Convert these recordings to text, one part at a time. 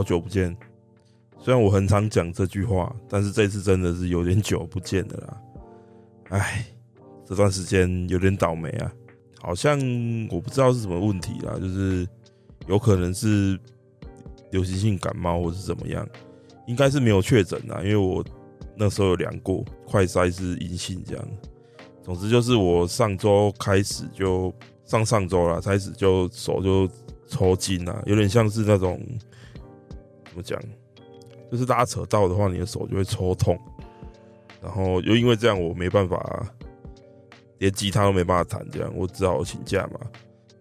好久不见。虽然我很常讲这句话，但是这次真的是有点久不见了啦。唉，这段时间有点倒霉啊，好像我不知道是什么问题啦，就是有可能是流行性感冒或是怎么样，应该是没有确诊啦，因为我那时候有量过，快筛是阴性这样。总之就是我上周开始就上上周啦，开始就手就。抽筋啊，有点像是那种怎么讲，就是拉扯到的话，你的手就会抽痛。然后又因为这样，我没办法连吉他都没办法弹，这样我只好请假嘛。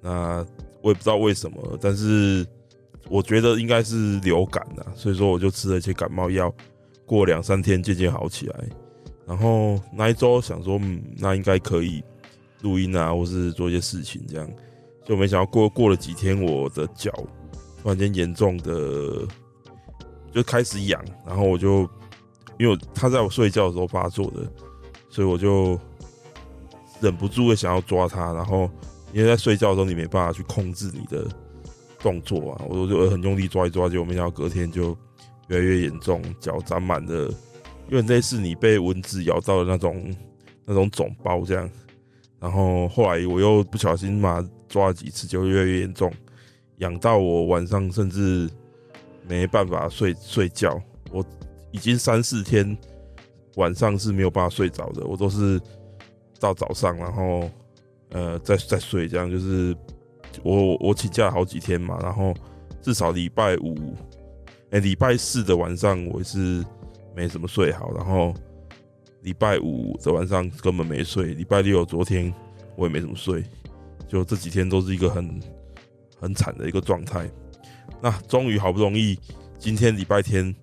那我也不知道为什么，但是我觉得应该是流感啊，所以说我就吃了一些感冒药，过两三天渐渐好起来。然后那一周想说，嗯，那应该可以录音啊，或是做一些事情这样。就没想到过过了几天，我的脚突然间严重的就开始痒，然后我就因为他在我睡觉的时候发作的，所以我就忍不住的想要抓他，然后因为在睡觉的时候你没办法去控制你的动作啊，我就很用力抓一抓，结果没想到隔天就越来越严重，脚长满了，有点类似你被蚊子咬到的那种那种肿包这样。然后后来我又不小心嘛抓了几次，就越来越严重，痒到我晚上甚至没办法睡睡觉。我已经三四天晚上是没有办法睡着的，我都是到早上，然后呃再再睡，这样就是我我请假好几天嘛，然后至少礼拜五，哎礼拜四的晚上我是没怎么睡好，然后。礼拜五的晚上根本没睡，礼拜六昨天我也没怎么睡，就这几天都是一个很很惨的一个状态。那终于好不容易今天礼拜天，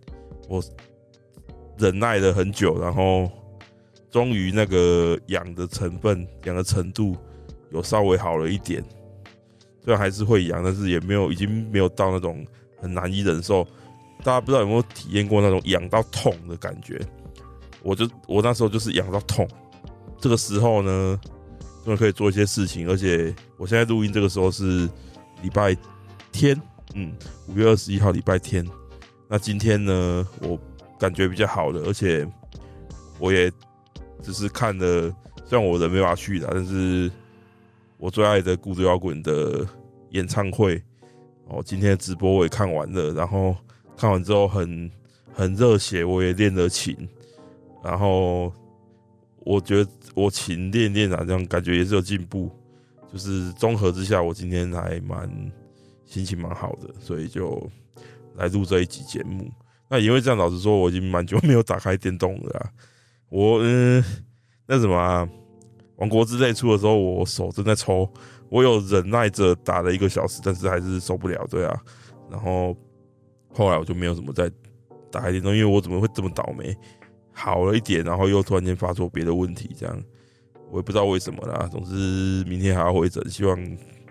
我忍耐了很久，然后终于那个痒的成分、痒的程度有稍微好了一点。虽然还是会痒，但是也没有已经没有到那种很难以忍受。大家不知道有没有体验过那种痒到痛的感觉？我就我那时候就是痒到痛，这个时候呢，终于可以做一些事情，而且我现在录音这个时候是礼拜天，嗯，五月二十一号礼拜天。那今天呢，我感觉比较好了，而且我也只是看了，虽然我人没法去的，但是我最爱的孤独摇滚的演唱会，哦，今天的直播我也看完了，然后看完之后很很热血，我也练了琴。然后我觉得我勤练练啊，这样感觉也是有进步。就是综合之下，我今天还蛮心情蛮好的，所以就来录这一集节目。那因为这样，老实说，我已经蛮久没有打开电动了啊。我嗯，那什么啊，王国之泪出的时候，我手正在抽，我有忍耐着打了一个小时，但是还是受不了，对啊。然后后来我就没有什么再打开电动，因为我怎么会这么倒霉？好了一点，然后又突然间发作别的问题，这样我也不知道为什么啦。总之明天还要回诊，希望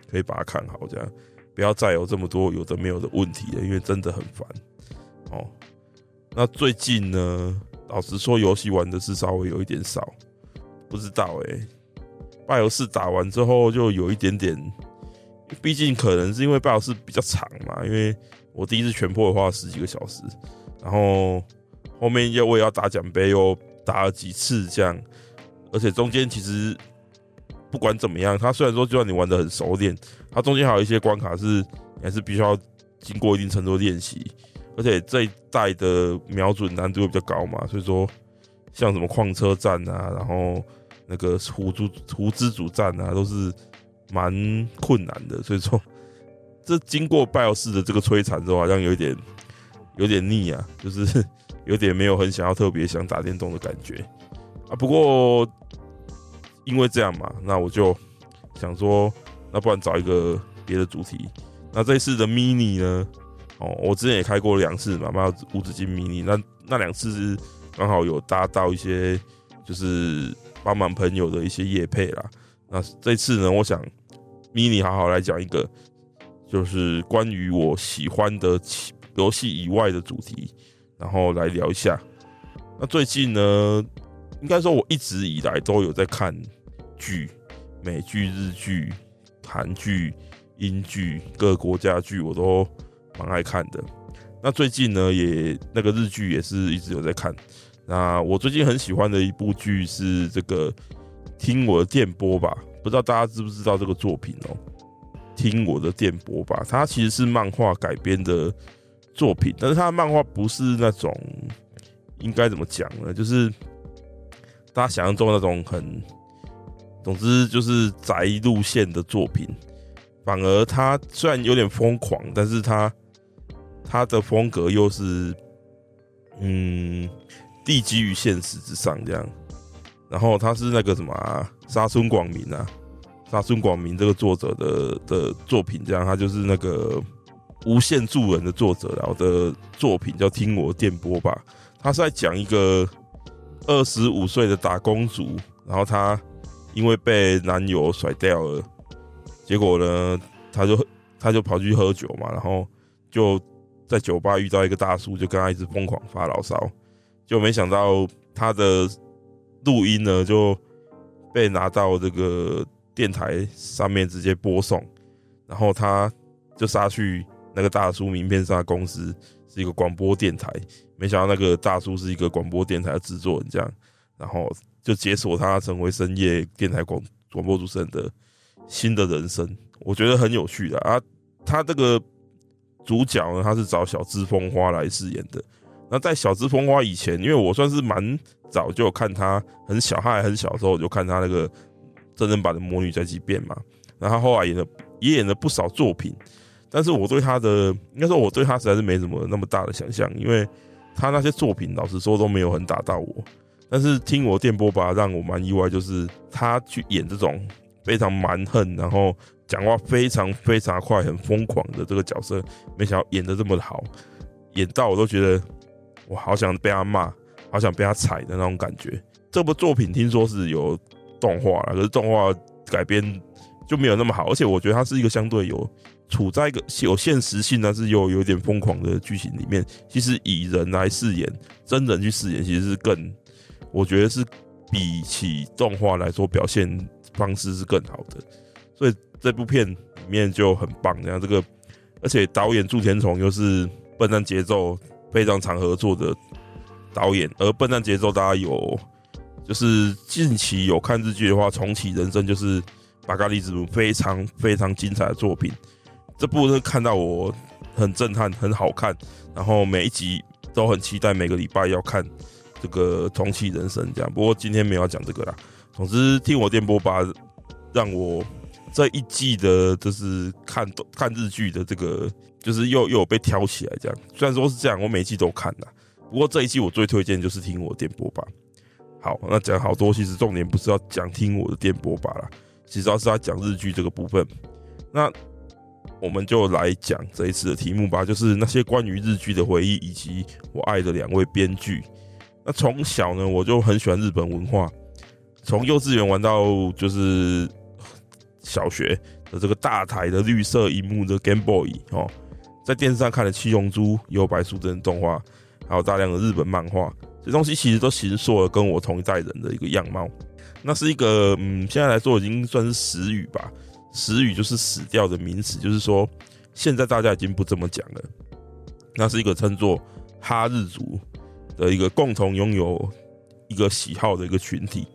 可以把它看好，这样不要再有这么多有的没有的问题了，因为真的很烦。哦，那最近呢，老实说，游戏玩的是稍微有一点少，不知道哎、欸。拜游四打完之后就有一点点，毕竟可能是因为拜游四比较长嘛，因为我第一次全破花了十几个小时，然后。后面又我也要打奖杯，又打了几次这样，而且中间其实不管怎么样，它虽然说就算你玩得很熟练，它中间还有一些关卡是你还是必须要经过一定程度的练习，而且这一代的瞄准难度比较高嘛，所以说像什么矿车站啊，然后那个湖主湖之主站啊，都是蛮困难的，所以说这经过拜尔士的这个摧残之后，好像有点有点腻啊，就是。有点没有很想要特别想打电动的感觉啊，不过因为这样嘛，那我就想说，那不然找一个别的主题。那这次的 mini 呢？哦，我之前也开过两次嘛，卖无止境 mini。那那两次是刚好有搭到一些，就是帮忙朋友的一些业配啦。那这次呢，我想 mini 好好来讲一个，就是关于我喜欢的游戏以外的主题，然后来聊一下。那最近呢，应该说我一直以来都有在看剧，美剧、日剧、韩剧、英剧，各国家剧我都蛮爱看的。那最近呢，也那个日剧也是一直有在看。那我最近很喜欢的一部剧是这个《听我的电波吧》，不知道大家知不知道这个作品哦？《听我的电波吧》，它其实是漫画改编的作品，但是它的漫画不是那种。应该怎么讲呢？就是大家想象中那种很，总之就是宅路线的作品，反而他虽然有点疯狂，但是他他的风格又是嗯，地基于现实之上这样。然后他是那个什么啊，沙村广明啊，沙村广明这个作者的的作品，这样他就是那个无限助人的作者，然后的作品叫《听我电波吧》。他是在讲一个二十五岁的打工族，然后他因为被男友甩掉了，结果呢，他就他就跑去喝酒嘛，然后就在酒吧遇到一个大叔，就跟他一直疯狂发牢骚，就没想到他的录音呢就被拿到这个电台上面直接播送，然后他就杀去那个大叔名片上的公司。是一个广播电台，没想到那个大叔是一个广播电台的制作人，这样，然后就解锁他成为深夜电台广广播主持人的新的人生，我觉得很有趣的啊。他这个主角呢，他是找小芝风花来饰演的。那在小芝风花以前，因为我算是蛮早就看他很小，他还很小的时候我就看他那个真人版的《魔女宅急便》嘛，然后后来演了也演了不少作品。但是我对他的，应该说我对他实在是没什么那么大的想象，因为他那些作品老实说都没有很打到我。但是听我电波吧，让我蛮意外，就是他去演这种非常蛮横，然后讲话非常非常快、很疯狂的这个角色，没想到演的这么好，演到我都觉得我好想被他骂，好想被他踩的那种感觉。这部作品听说是有动画了，可是动画改编就没有那么好，而且我觉得它是一个相对有。处在一个有现实性，但是又有点疯狂的剧情里面，其实以人来饰演，真人去饰演，其实是更，我觉得是比起动画来说，表现方式是更好的。所以这部片里面就很棒。然后这个，而且导演住田虫又是《笨蛋节奏》非常常合作的导演，而《笨蛋节奏》大家有，就是近期有看日剧的话，《重启人生》就是巴嘎利子非常非常精彩的作品。这部是看到我很震撼，很好看，然后每一集都很期待，每个礼拜要看这个重启人生这样。不过今天没有要讲这个啦。总之听我电波吧，让我这一季的，就是看看日剧的这个，就是又又有被挑起来这样。虽然说是这样，我每一季都看啦。不过这一季我最推荐就是听我电波吧。好，那讲好多，其实重点不是要讲听我的电波吧啦，其实要是要讲日剧这个部分。那。我们就来讲这一次的题目吧，就是那些关于日剧的回忆，以及我爱的两位编剧。那从小呢，我就很喜欢日本文化，从幼稚园玩到就是小学的这个大台的绿色荧幕的 Game Boy 哦，在电视上看了《七龙珠》、《幽白书》等动画，还有大量的日本漫画，这东西其实都形塑了跟我同一代人的一个样貌。那是一个嗯，现在来说已经算是死语吧。死语就是死掉的名词，就是说现在大家已经不这么讲了。那是一个称作哈日族的一个共同拥有一个喜好的一个群体。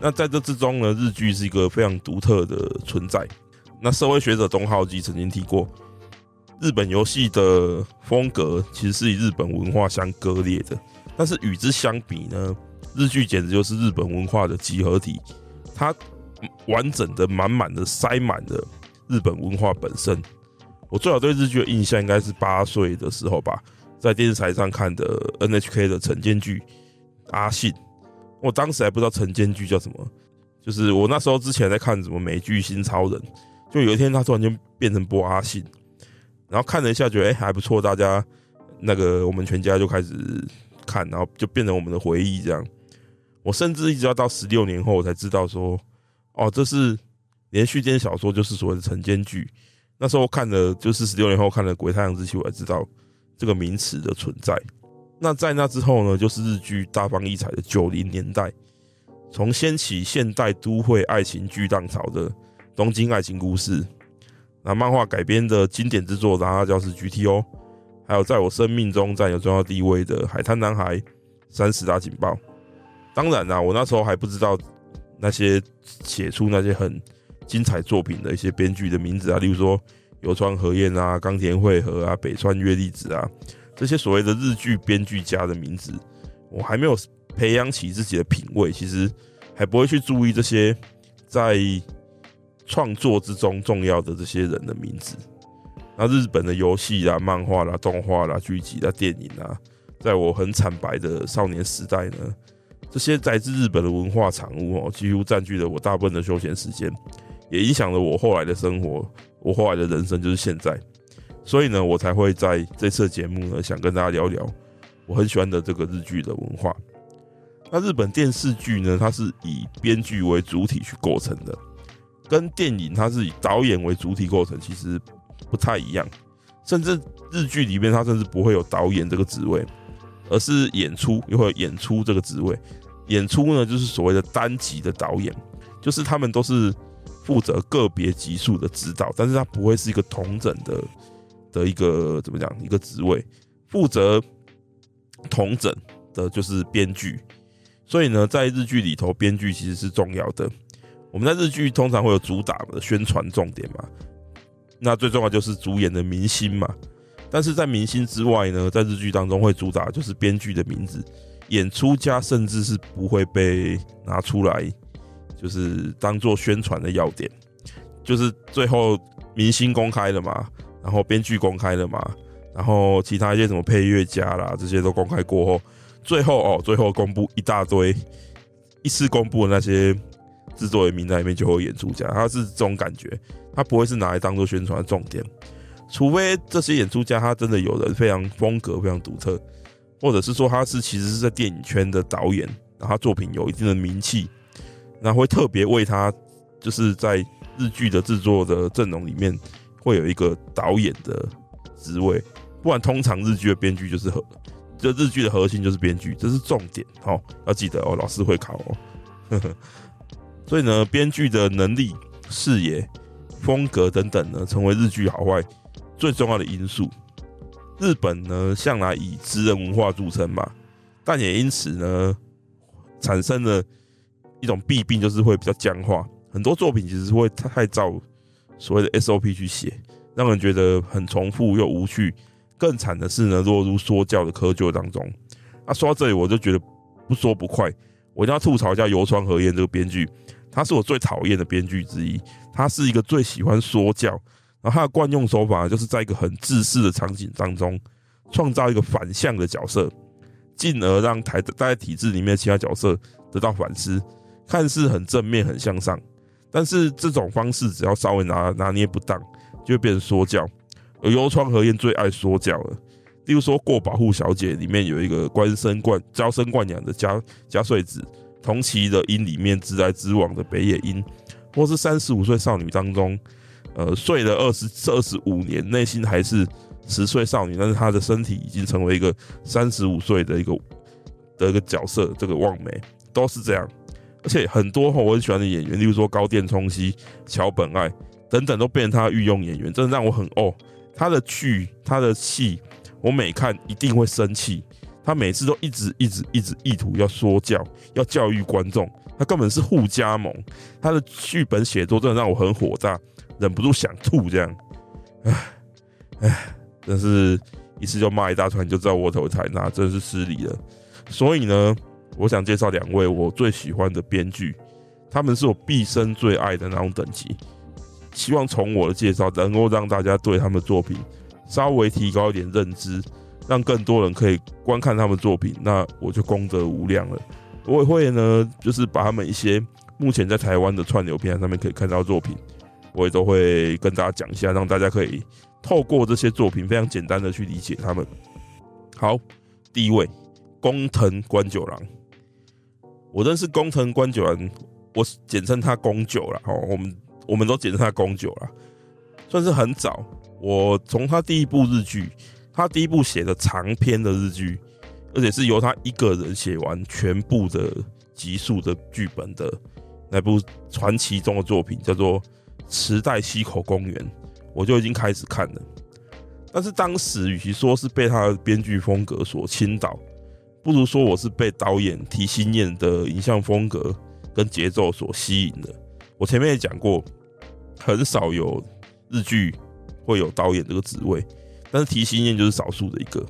那在这之中呢，日剧是一个非常独特的存在。那社会学者东浩基曾经提过，日本游戏的风格其实是与日本文化相割裂的。但是与之相比呢，日剧简直就是日本文化的集合体。它完整的、满满的塞满了日本文化本身。我最早对日剧的印象应该是八岁的时候吧，在电视台上看的 NHK 的晨间剧《阿信》。我当时还不知道晨间剧叫什么，就是我那时候之前在看什么美剧《新超人》，就有一天他突然间变成播阿信，然后看了一下，觉得哎、还不错，大家那个我们全家就开始看，然后就变成我们的回忆这样。我甚至一直要到十六年后我才知道说，哦，这是连续间小说，就是所谓的晨间剧。那时候看的，就是十六年后看了《鬼太阳之妻》，我才知道这个名词的存在。那在那之后呢，就是日剧大放异彩的九零年代，从掀起现代都会爱情剧浪潮的《东京爱情故事》，那漫画改编的经典之作《然后教师 GTO》，还有在我生命中占有重要地位的《海滩男孩》、《三十大警报》。当然啦，我那时候还不知道那些写出那些很精彩作品的一些编剧的名字啊，例如说游川和彦啊、冈田惠和啊、北川悦吏子啊，这些所谓的日剧编剧家的名字，我还没有培养起自己的品味，其实还不会去注意这些在创作之中重要的这些人的名字。那日本的游戏啦、漫画啦、动画啦、剧集啦、电影啊，在我很惨白的少年时代呢，这些来自日本的文化产物哦，几乎占据了我大部分的休闲时间。也影响了我后来的生活，我后来的人生就是现在，所以呢，我才会在这次节目呢，想跟大家聊聊我很喜欢的这个日剧的文化。那日本电视剧呢，它是以编剧为主体去构成的，跟电影它是以导演为主体构成，其实不太一样。甚至日剧里面，它甚至不会有导演这个职位，而是演出又会有演出这个职位。演出呢，就是所谓的单集的导演，就是他们都是。负责个别集数的指导，但是他不会是一个统整的的一个怎么讲一个职位，负责统整的就是编剧。所以呢，在日剧里头，编剧其实是重要的。我们在日剧通常会有主打的宣传重点嘛，那最重要就是主演的明星嘛。但是在明星之外呢，在日剧当中会主打就是编剧的名字，演出家甚至是不会被拿出来。就是当做宣传的要点，就是最后明星公开了嘛，然后编剧公开了嘛，然后其他一些什么配乐家啦，这些都公开过后，最后哦，最后公布一大堆，一次公布的那些制作人名单里面就有演出家，他是这种感觉，他不会是拿来当做宣传的重点，除非这些演出家他真的有人非常风格非常独特，或者是说他是其实是在电影圈的导演，然后他作品有一定的名气。那会特别为他，就是在日剧的制作的阵容里面，会有一个导演的职位。不然，通常日剧的编剧就是核，这日剧的核心就是编剧，这是重点。好，要记得哦，老师会考哦。所以呢，编剧的能力、视野、风格等等呢，成为日剧好坏最重要的因素。日本呢，向来以职人文化著称嘛，但也因此呢，产生了。一种弊病就是会比较僵化，很多作品其实会太照所谓的 SOP 去写，让人觉得很重复又无趣。更惨的是呢，落入说教的窠臼当中。那说到这里，我就觉得不说不快，我一定要吐槽一下游川和彦这个编剧，他是我最讨厌的编剧之一。他是一个最喜欢说教，然后他的惯用手法就是在一个很自私的场景当中，创造一个反向的角色，进而让台在体制里面的其他角色得到反思。看似很正面、很向上，但是这种方式只要稍微拿拿捏不当，就会变成说教。而游川和彦最爱说教了，例如说《过保护小姐》里面有一个官生惯娇生惯养的家家穗子，同期的樱里面直来直往的北野樱，或是三十五岁少女当中，呃，睡了二十二十五年，内心还是十岁少女，但是她的身体已经成为一个三十五岁的一个的一个角色，这个望梅都是这样。而且很多我很喜欢的演员，例如说高畑充希、桥本爱等等，都变成他御用演员，真的让我很哦。他的剧、他的戏，我每看一定会生气。他每次都一直、一直、一直意图要说教，要教育观众。他根本是护家盟。他的剧本写作真的让我很火大，忍不住想吐。这样，唉唉，真是一次就骂一大串，你就知道窝头采纳，真是失礼了。所以呢。我想介绍两位我最喜欢的编剧，他们是我毕生最爱的那种等级。希望从我的介绍能够让大家对他们的作品稍微提高一点认知，让更多人可以观看他们作品，那我就功德无量了。我也会呢，就是把他们一些目前在台湾的串流平台上面可以看到作品，我也都会跟大家讲一下，让大家可以透过这些作品非常简单的去理解他们。好，第一位工藤官九郎，我认识宫藤官九郎，我简称他宫九了哦，我们我们都简称他宫九了，算是很早。我从他第一部日剧，他第一部写的长篇的日剧，而且是由他一个人写完全部的集数的剧本的那部传奇中的作品，叫做《池袋西口公园》，我就已经开始看了。但是当时与其说是被他的编剧风格所倾倒，不如说我是被导演提心念的影像风格跟节奏所吸引的。我前面也讲过，很少有日剧。会有导演这个职位，但是提心念就是少数的一个。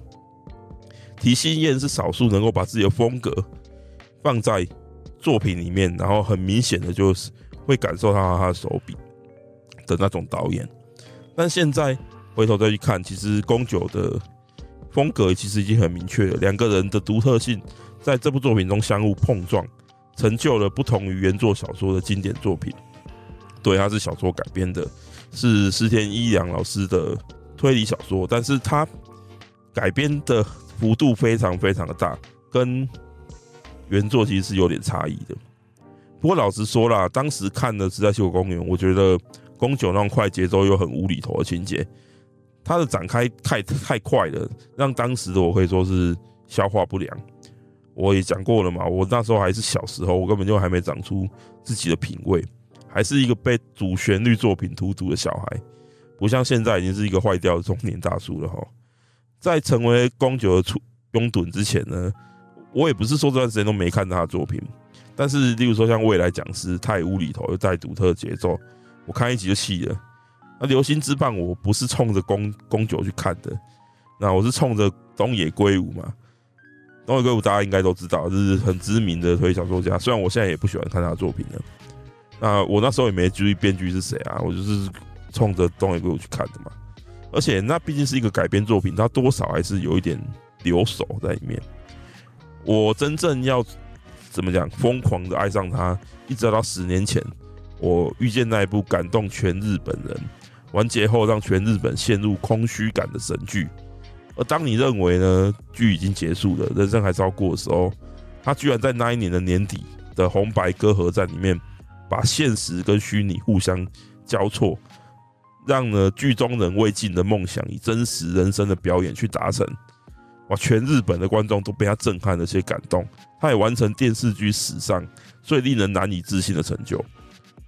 提心念是少数能够把自己的风格放在作品里面，然后很明显的就是会感受到他的手笔的那种导演。但现在回头再去看，其实宫九的风格其实已经很明确了，两个人的独特性在这部作品中相互碰撞，成就了不同于原作小说的经典作品。对，它是小说改编的。是石田一良老师的推理小说，但是他改编的幅度非常非常的大，跟原作其实是有点差异的。不过老实说啦，当时看的《池袋西口公园》，我觉得宫九那种快节奏又很无厘头的情节，它的展开太太快了，让当时的我可以说是消化不良。我也讲过了嘛，我那时候还是小时候，我根本就还没长出自己的品味。还是一个被主旋律作品荼毒的小孩，不像现在已经是一个坏掉的中年大叔了哈。在成为宫九的出拥趸之前呢，我也不是说这段时间都没看他的作品，但是例如说像未来讲师太无厘头又带独特节奏，我看一集就气了。那流星之棒我不是冲着宫宫九去看的，那我是冲着东野圭吾嘛。东野圭吾大家应该都知道，就是很知名的推理小说家，虽然我现在也不喜欢看他的作品了。那我那时候也没注意编剧是谁啊，我就是冲着东野圭吾去看的嘛。而且那毕竟是一个改编作品，它多少还是有一点留守在里面。我真正要怎么讲疯狂的爱上他，一直到十年前，我遇见那一部感动全日本人，完结后让全日本陷入空虚感的神剧。而当你认为呢剧已经结束了，人生还是要过的时候，他居然在那一年的年底的红白歌合战里面。把现实跟虚拟互相交错，让呢剧中人未尽的梦想以真实人生的表演去达成，哇！全日本的观众都被他震撼了些感动。他也完成电视剧史上最令人难以置信的成就，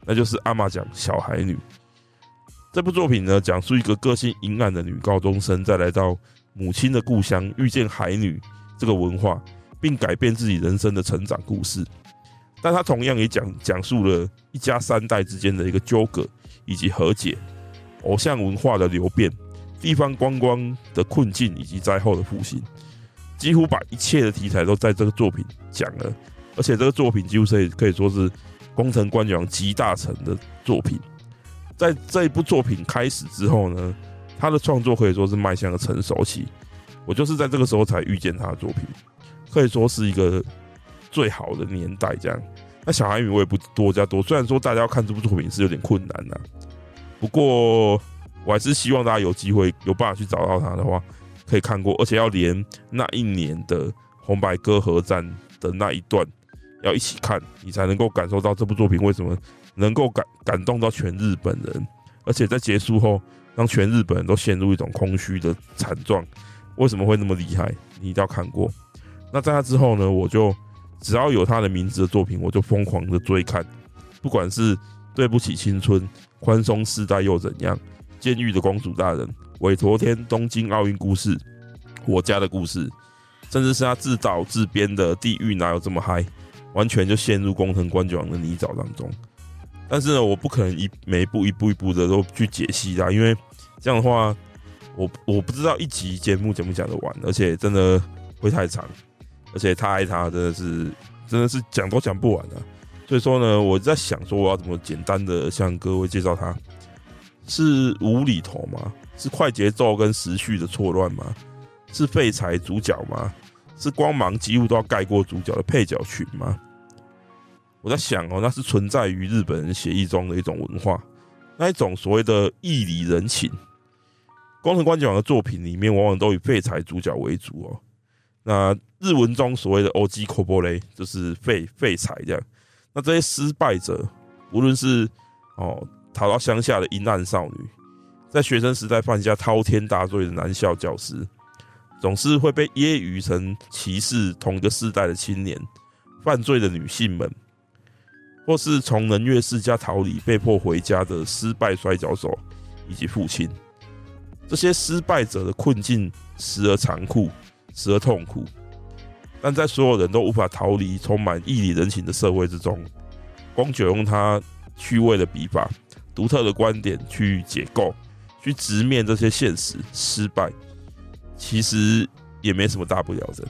那就是阿玛奖小孩女这部作品呢，讲述一个个性阴暗的女高中生，再来到母亲的故乡，遇见海女这个文化，并改变自己人生的成长故事。但她同样也讲讲述了一家三代之间的一个纠葛以及和解，偶像文化的流变，地方观光的困境以及灾后的复兴，几乎把一切的题材都在这个作品讲了。而且这个作品几乎可以可以说是工程官九郎集大成的作品。在这一部作品开始之后呢，他的创作可以说是迈向了成熟期。我就是在这个时候才遇见他的作品，可以说是一个。最好的年代，这样。那小孩女我也不多加多，虽然说大家要看这部作品是有点困难呐、不过我还是希望大家有机会有办法去找到他的话，可以看过，而且要连那一年的红白歌合战的那一段要一起看，你才能够感受到这部作品为什么能够感感动到全日本人，而且在结束后让全日本人都陷入一种空虚的惨状，为什么会那么厉害？你一定要看过。那在那之后呢，我就。只要有他的名字的作品，我就疯狂的追看，不管是对不起青春、宽松世代又怎样、监狱的公主大人、韦陀天、东京奥运故事、我家的故事，甚至是他自导自编的《地狱哪有这么嗨》，完全就陷入宫藤官九郎的泥沼当中。但是呢，我不可能一每一步一步一步的都去解析啦，因为这样的话，我我不知道一集节目讲不讲得完，而且真的会太长。而且他爱他真的是真的是讲都讲不完啊。所以说呢，我在想说我要怎么简单的向各位介绍他，是无厘头吗？是快节奏跟时序的错乱吗？是废柴主角吗？是光芒几乎都要盖过主角的配角群吗？我在想哦，那是存在于日本人协议中的一种文化，那一种所谓的义理人情。宫藤官九郎的作品里面，往往都以废柴主角为主哦。那日文中所谓的 “oji kobore” 就是废废柴这样。那这些失败者，无论是哦逃到乡下的阴暗少女，在学生时代犯下滔天大罪的男校教师，总是会被揶揄成歧视同一个世代的青年，犯罪的女性们，或是从能乐世家逃离、被迫回家的失败摔跤手以及父亲。这些失败者的困境时而残酷，时而痛苦，但在所有人都无法逃离充满义理人情的社会之中，宫九用他趣味的笔法、独特的观点去解构、去直面这些现实失败，其实也没什么大不了的。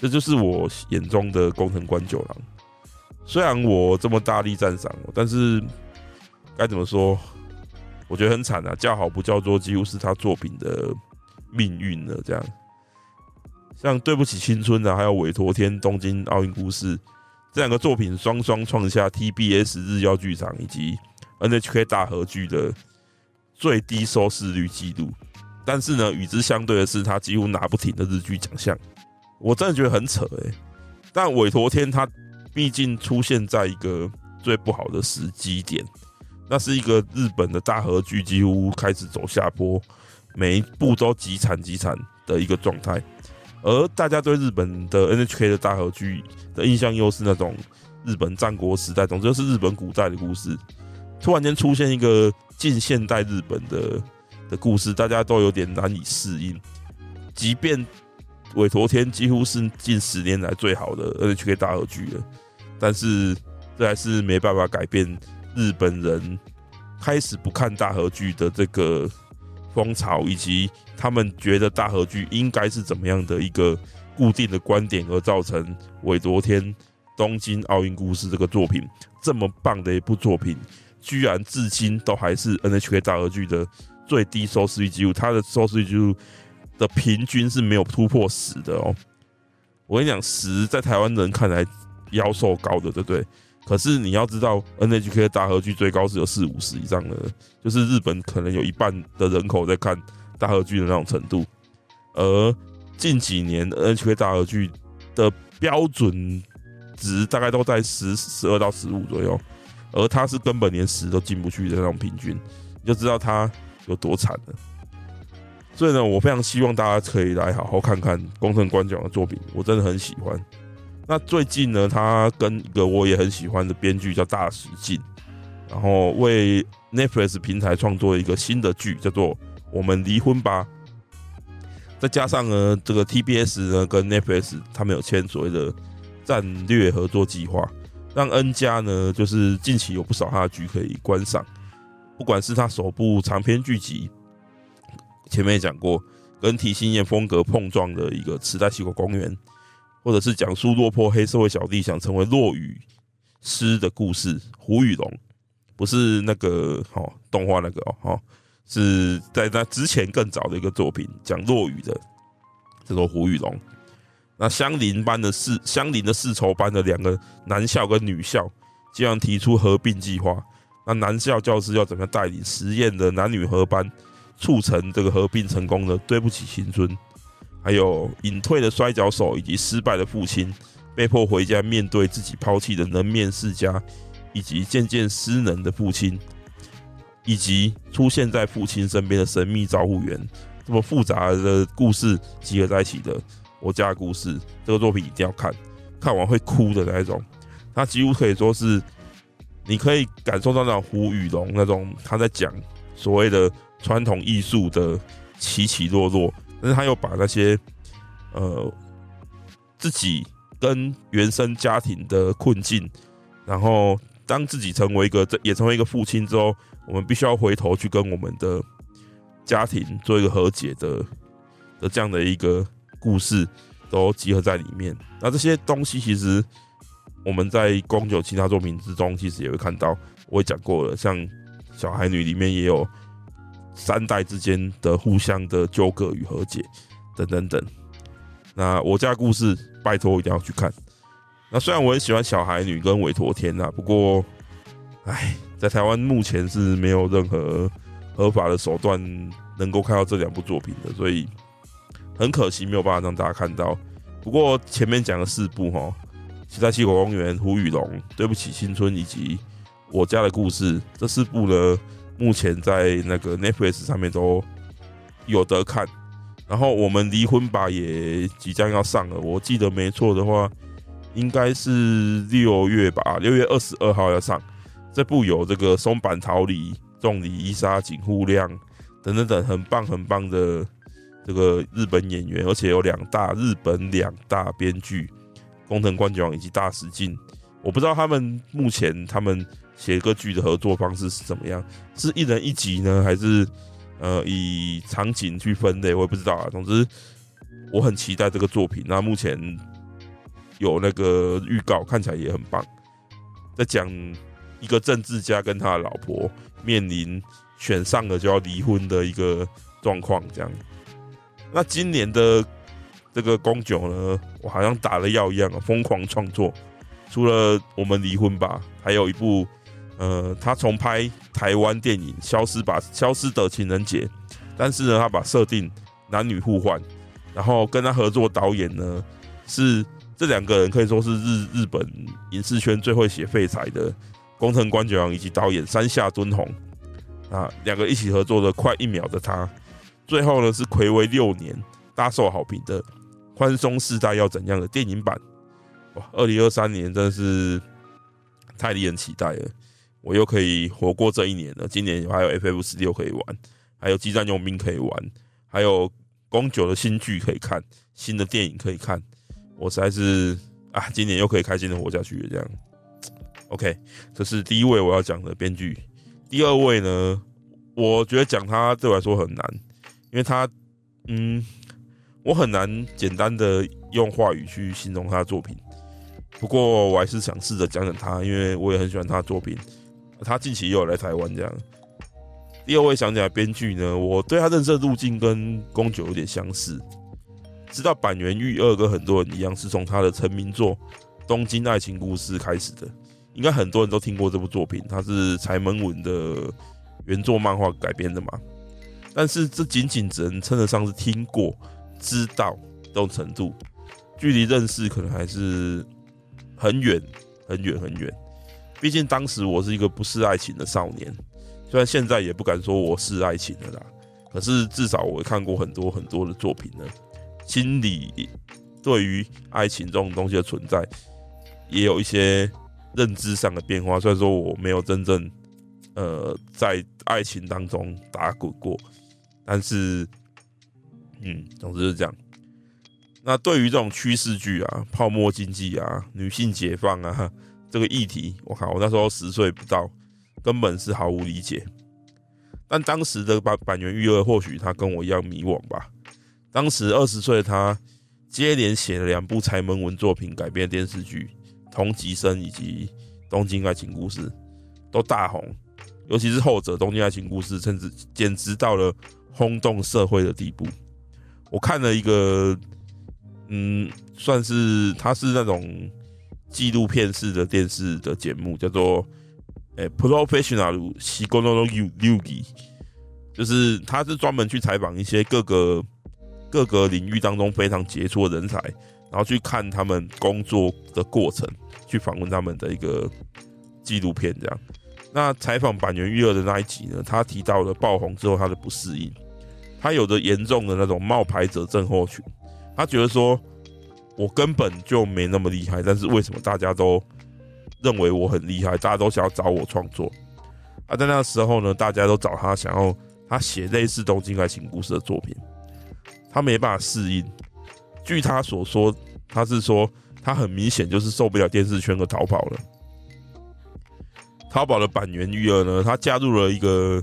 这就是我眼中的宫藤官九郎。虽然我这么大力赞赏，但是该怎么说？我觉得很惨啊，叫好不叫座，几乎是他作品的命运了。这样，像对不起青春啊，还有委托天东京奥运故事这两个作品，双双创下 TBS 日曜剧场以及 NHK 大河剧的最低收视率记录。但是呢，与之相对的是，他几乎拿不停的日剧奖项。我真的觉得很扯哎、但委托天他毕竟出现在一个最不好的时机点。那是一个日本的大和剧几乎开始走下坡，每一步都极惨极惨的一个状态，而大家对日本的 NHK 的大和剧的印象又是那种日本战国时代，总之就是日本古代的故事。突然间出现一个近现代日本的的故事，大家都有点难以适应。即便委托天几乎是近十年来最好的 NHK 大和剧了，但是这还是没办法改变。日本人开始不看大和剧的这个风潮，以及他们觉得大和剧应该是怎么样的一个固定的观点，而造成委托天东京奥运故事这个作品这么棒的一部作品，居然至今都还是 NHK 大和剧的最低收视率记录，它的收视率记录的平均是没有突破十的哦。我跟你讲，十在台湾人看来夭寿高的，对不对？可是你要知道，NHK 的大和剧最高是有四五十以上的，就是日本可能有一半的人口在看大和剧的那种程度。而近几年 NHK 大和剧的标准值大概都在十十二到十五左右，而它是根本连十都进不去的那种平均，你就知道它有多惨了。所以呢，我非常希望大家可以来好好看看工藤官九郎的作品，我真的很喜欢。那最近呢，他跟一个我也很喜欢的编剧叫大石进，然后为 Netflix 平台创作一个新的剧，叫做《我们离婚吧》。再加上呢，这个 TBS 呢跟 Netflix 他们有签所谓的战略合作计划，让 N 家呢就是近期有不少他的剧可以观赏。不管是他首部长篇剧集，前面也讲过，跟提心彦风格碰撞的一个磁带西口公园。或者是讲述落魄黑社会小弟想成为落雨师的故事，胡雨龙不是那个哦动画那个哦，是在那之前更早的一个作品，讲落雨的，叫做胡雨龙。那相邻班的世相邻的世仇班的两个男校跟女校，竟然提出合并计划。那男校教师要怎么带领实验的男女合班，促成这个合并成功的？对不起，青春。还有隐退的摔跤手，以及失败的父亲，被迫回家面对自己抛弃的能面世家，以及渐渐失能的父亲，以及出现在父亲身边的神秘照护员，这么复杂的故事集合在一起的我家的故事，这个作品一定要看，看完会哭的那一种。它几乎可以说是，你可以感受到那种胡与龙那种他在讲所谓的传统艺术的起起落落。但是他又把那些，呃，自己跟原生家庭的困境，然后当自己成为一个，也成为一个父亲之后，我们必须要回头去跟我们的家庭做一个和解的的这样的一个故事，都集合在里面。那这些东西其实我们在宫九其他作品之中，其实也会看到。我也讲过了，像《小孩女》里面也有。三代之间的互相的纠葛与和解，等等等。那我家故事，拜托一定要去看。那虽然我很喜欢小孩女跟韦陀天呐，不过，哎，在台湾目前是没有任何合法的手段能够看到这两部作品的，所以很可惜没有办法让大家看到。不过前面讲的四部哈，《期待七国公园》、《胡雨龙》、《对不起青春》以及《我家的故事》这四部呢，目前在那个 Netflix 上面都有得看。然后我们离婚吧也即将要上了，我记得没错的话，应该是六月吧，六月二十二号要上。这部有这个松坂桃李、仲里依纱、锦户亮等等等很棒很棒的这个日本演员，而且有两大日本两大编剧宫藤官九郎以及大石进。我不知道他们目前他们写歌剧的合作方式是怎么样，是一人一集呢，还是？呃，以场景去分类，我也不知道啊。总之，我很期待这个作品。那目前有那个预告，看起来也很棒，在讲一个政治家跟他的老婆面临选上了就要离婚的一个状况。这样，那今年的这个宫九呢，我好像打了药一样，疯狂创作。除了我们离婚吧，还有一部。呃，他重拍台湾电影《消失吧，消失的情人节》，但是呢，他把设定男女互换，然后跟他合作导演呢是这两个人可以说是日日本影视圈最会写废柴的宫藤官九郎以及导演山下敦弘啊，两个一起合作的快一秒的他，最后呢是暌违六年大受好评的宽松世代要怎样的电影版，哇，二零二三年真的是太令人期待了。我又可以活过这一年了。今年还有 FF 十六可以玩，还有激战佣兵可以玩，还有宫九的新剧可以看，新的电影可以看。我实在是啊，今年又可以开心的活下去。这样，OK，这是第一位我要讲的编剧。第二位呢，我觉得讲他对我来说很难，因为他，嗯，我很难简单的用话语去形容他的作品。不过我还是想试着讲讲他，因为我也很喜欢他的作品。他近期也有来台湾这样。第二位想起来编剧呢，我对他认识的路径跟宫九有点相似。知道坂元裕二跟很多人一样，是从他的成名作《东京爱情故事》开始的。应该很多人都听过这部作品，它是柴门文的原作漫画改编的嘛。但是这仅仅只能称得上是听过、知道这种程度，距离认识可能还是很远、很远、很远。毕竟当时我是一个不是爱情的少年，虽然现在也不敢说我是爱情的啦，可是至少我看过很多很多的作品呢，心里对于爱情这种东西的存在，也有一些认知上的变化。虽然说我没有真正呃在爱情当中打滚过，但是嗯，总之是这样。那对于这种趋势剧啊、泡沫经济啊、女性解放啊。这个议题，我靠，我那时候十岁不到，根本是毫无理解。但当时的坂坂元裕二，或许他跟我一样迷惘吧。当时二十岁的他，接连写了两部柴门文作品改编电视剧《同级生》以及《东京爱情故事》，都大红。尤其是后者《东京爱情故事》，甚至简直到了轰动社会的地步。我看了一个，嗯，算是他是那种。纪录片式的电视的节目叫做诶 Professional ugu 就是他是专门去采访一些各个各个领域当中非常杰出的人才，然后去看他们工作的过程，去访问他们的一个纪录片。这样，那采访坂元裕二的那一集呢，他提到了爆红之后他的不适应，他有着严重的那种冒牌者症候群，他觉得说。我根本就没那么厉害，但是为什么大家都认为我很厉害？大家都想要找我创作啊！在那个时候呢，大家都找他，想要他写类似《东京爱情故事》的作品，他没办法适应。据他所说，他是说他很明显就是受不了电视圈而逃跑了。逃跑的坂元裕二呢，他加入了一个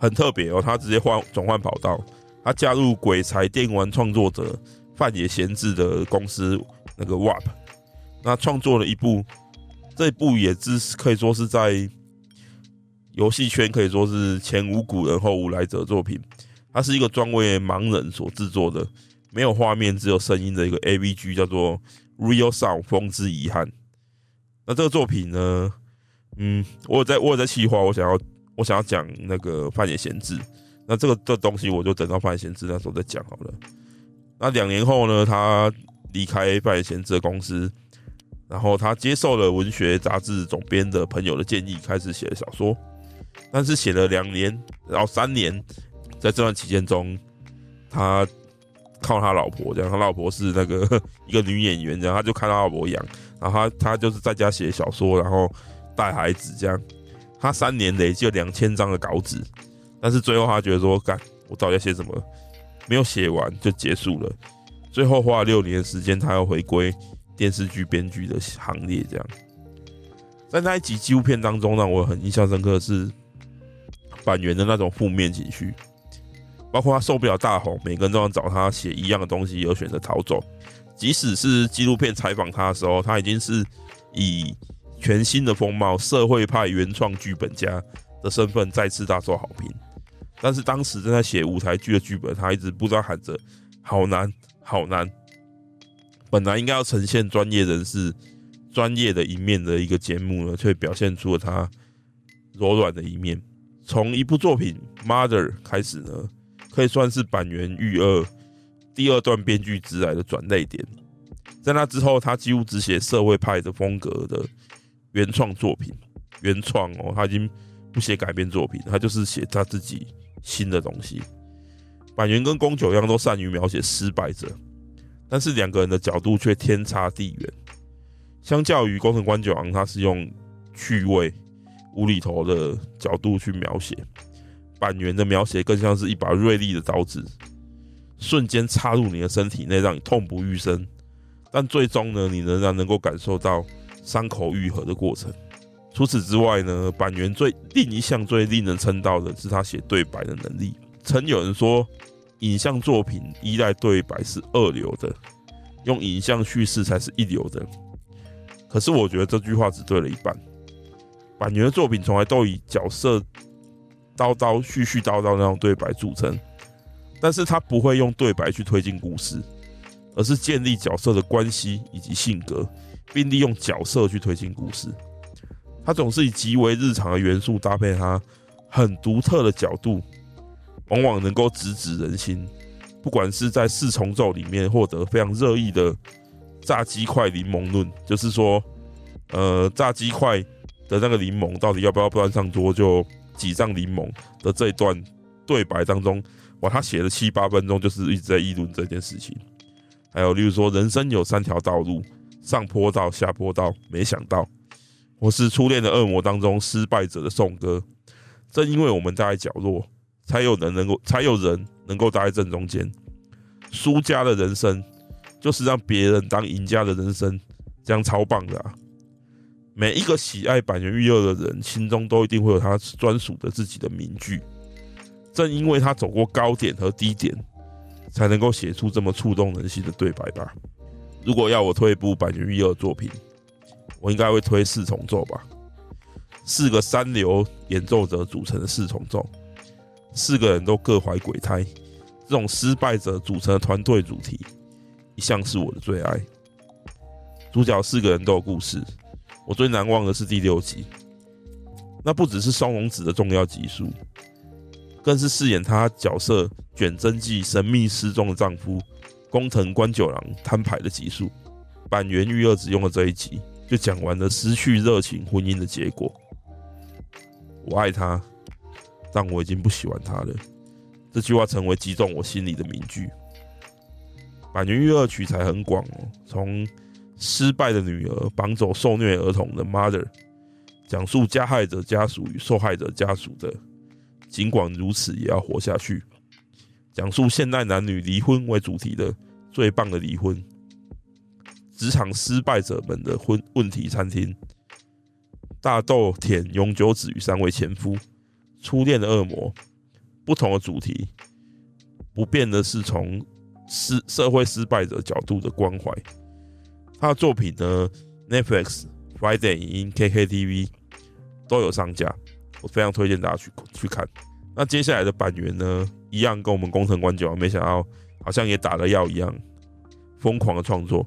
很特别哦，他直接换转换跑道，他加入鬼才电玩创作者。范野贤治的公司那个 WAP，那创作了一部，这一部也是可以说是在游戏圈可以说是前无古人后无来者作品。它是一个专为盲人所制作的，没有画面只有声音的一个 AVG，叫做《Real Sound 风之遗憾。那这个作品呢，嗯，我有在我有在企划，我想要我想要讲那个范野贤治。那这个这东西我就等到范野贤治那时候再讲好了。那两年后呢，他离开拜贤治的公司，然后他接受了文学杂志总编的朋友的建议，开始写小说。但是写了两年，然后三年，在这段期间中，他靠他老婆这样，他老婆是那个 一个女演员这样，他就看他老婆养，然后他他就是在家写小说，然后带孩子这样。他三年累计了两千张的稿纸，但是最后他觉得说，干，我到底要写什么？没有写完就结束了。最后花了六年的时间，他要回归电视剧编剧的行列这样。在那一集纪录片当中，让我很印象深刻的是。板垣的那种负面情绪，包括他受不了大红，每个人都要找他写一样的东西，而选择逃走。即使是纪录片采访他的时候，他已经是以全新的风貌、社会派原创剧本家的身份再次大受好评。但是当时正在写舞台剧的剧本，他一直不知道喊着“好难，好难”。本来应该要呈现专业人士专业的一面的一个节目呢，却表现出了他柔软的一面。从一部作品《Mother》开始呢，可以算是坂垣裕二第二段编剧之来的转泪点。在那之后，他几乎只写社会派的风格的原创作品。原创哦，他已经不写改编作品，他就是写他自己新的东西。板垣跟宫九一样，都善于描写失败者，但是两个人的角度却天差地远。相较于宫藤官九郎，他是用趣味。无厘头的角度去描写，板垣的描写更像是一把锐利的刀子，瞬间插入你的身体内，让你痛不欲生。但最终呢，你仍然能够感受到伤口愈合的过程。除此之外呢，板垣最另一项最令人称道的是他写对白的能力。曾有人说，影像作品依赖对白是二流的，用影像叙事才是一流的。可是我觉得这句话只对了一半。板垣的作品从来都以角色叨叨、絮絮叨叨那种对白著称，但是他不会用对白去推进故事，而是建立角色的关系以及性格，并利用角色去推进故事。他总是以极为日常的元素搭配他很独特的角度，往往能够直指人心。不管是在四重奏里面获得非常热议的炸鸡块柠檬论，就是说，呃，炸鸡块。的那个柠檬到底要不要端上桌？就挤上柠檬的这一段对白当中，哇，他写了七八分钟，就是一直在议论这件事情。还有，例如说，人生有三条道路，上坡道、下坡道，没想到，我是初恋的恶魔当中失败者的宋哥。正因为我们待在角落，才有人能够，才有人能够待在正中间。输家的人生，就是让别人当赢家的人生，这样超棒的啊！每一个喜爱坂元裕二的人心中都一定会有他专属的自己的名句。正因为他走过高点和低点，才能够写出这么触动人心的对白吧。如果要我推一部坂元裕二作品，我应该会推四重奏吧。四个三流演奏者组成的四重奏，四个人都各怀鬼胎，这种失败者组成的团队主题，一向是我的最爱。主角四个人都有故事。我最难忘的是第六集，那不只是松隆子的重要集数，更是饰演他角色卷真纪神秘失踪的丈夫宫藤官九郎摊牌的集数。坂元裕二只用了这一集，就讲完了失去热情婚姻的结果。我爱他，但我已经不喜欢他了。这句话成为击中我心里的名句。坂元裕二取材很广哦，从失败的女儿绑走受虐儿童的 Mother，讲述加害者家属与受害者家属的，尽管如此也要活下去。讲述现代男女离婚为主题的最棒的离婚，职场失败者们的婚问题餐厅，大豆田永久子与三位前夫，初恋的恶魔，不同的主题，不变的是从失社会失败者角度的关怀。他的作品呢，Netflix、Friday 影音、KKTV 都有上架，我非常推荐大家去去看。那接下来的板垣呢，一样跟我们宫藤官九，没想到好像也打了药一样，疯狂的创作。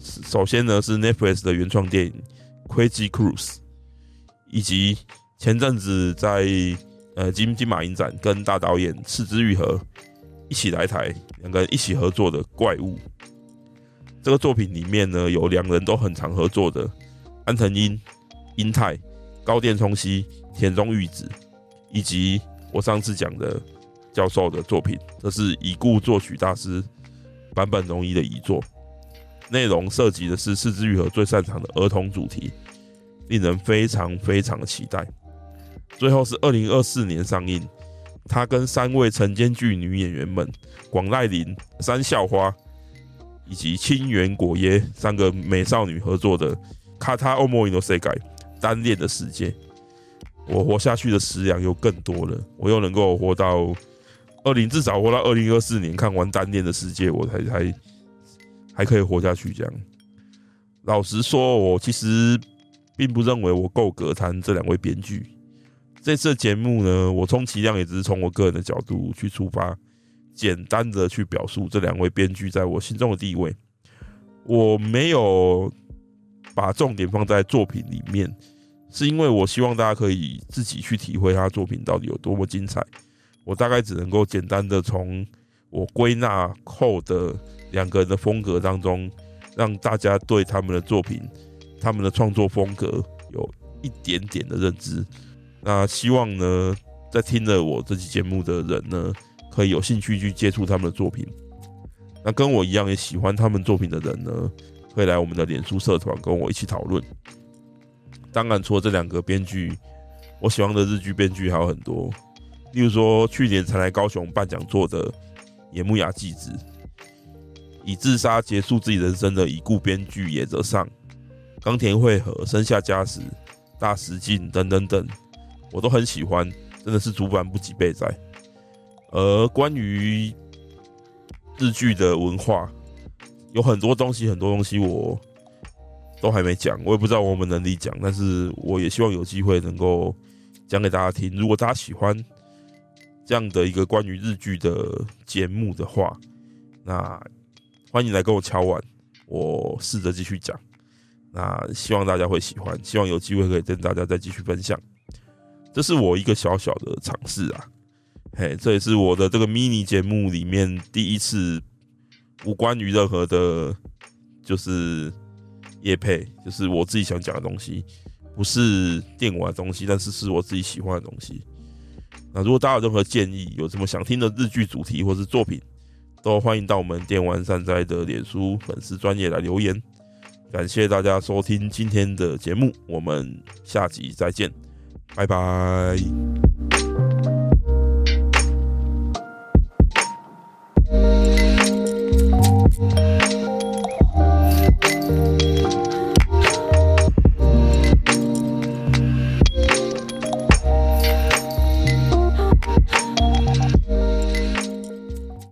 首先呢是 Netflix 的原创电影《Crazy Cruise》，以及前阵子在呃金金马影展跟大导演赤枝裕和一起来台，两个人一起合作的《怪物》。这个作品里面呢有两人都很常合作的安藤樱、英泰、高电冲希、田中裕子，以及我上次讲的教授的作品，这是已故作曲大师坂本龙一的遗作。内容涉及的是是枝裕和最擅长的儿童主题，令人非常非常的期待。最后是二零二四年上映，他跟三位晨间剧女演员们广濑铃、山咲花以及清原果耶三个美少女合作的《片思いの世界》单恋的世界。我活下去的食粮又更多了，我又能够活到二零，至少活到二零二四年看完单恋的世界，我才才。还可以活下去，这样。老实说，我其实并不认为我够格谈这两位编剧。这次节目呢，我充其量也只是从我个人的角度去出发，简单的去表述这两位编剧在我心中的地位。我没有把重点放在作品里面，是因为我希望大家可以自己去体会他的作品到底有多么精彩。我大概只能够简单的从我归纳后的。两个人的风格当中，让大家对他们的作品、他们的创作风格有一点点的认知。那希望呢，在听了我这期节目的人呢，可以有兴趣去接触他们的作品。那跟我一样也喜欢他们作品的人呢，可以来我们的脸书社团跟我一起讨论。当然，除了这两个编剧，我喜欢的日剧编剧还有很多，例如说去年才来高雄办讲座的野木雅纪子。以自杀结束自己人生的已故编剧野泽尚、冈田惠和、生下家时、大石进等等等，我都很喜欢，真的是主板不及备载。而关于日剧的文化，有很多东西，很多东西我都还没讲，我也不知道我们能力讲，但是我也希望有机会能够讲给大家听。如果大家喜欢这样的一个关于日剧的节目的话，那。欢迎来跟我敲碗，我试着继续讲。那希望大家会喜欢，希望有机会可以跟大家再继续分享。这是我一个小小的尝试啊，嘿，这也是我的这个 mini 节目里面第一次无关于任何的，就是业配，就是我自己想讲的东西，不是电玩的东西，但是是我自己喜欢的东西。那如果大家有任何建议，有什么想听的日剧主题或是作品，都欢迎到我们电玩善哉的脸书粉丝专业来留言。感谢大家收听今天的节目，我们下集再见，拜拜。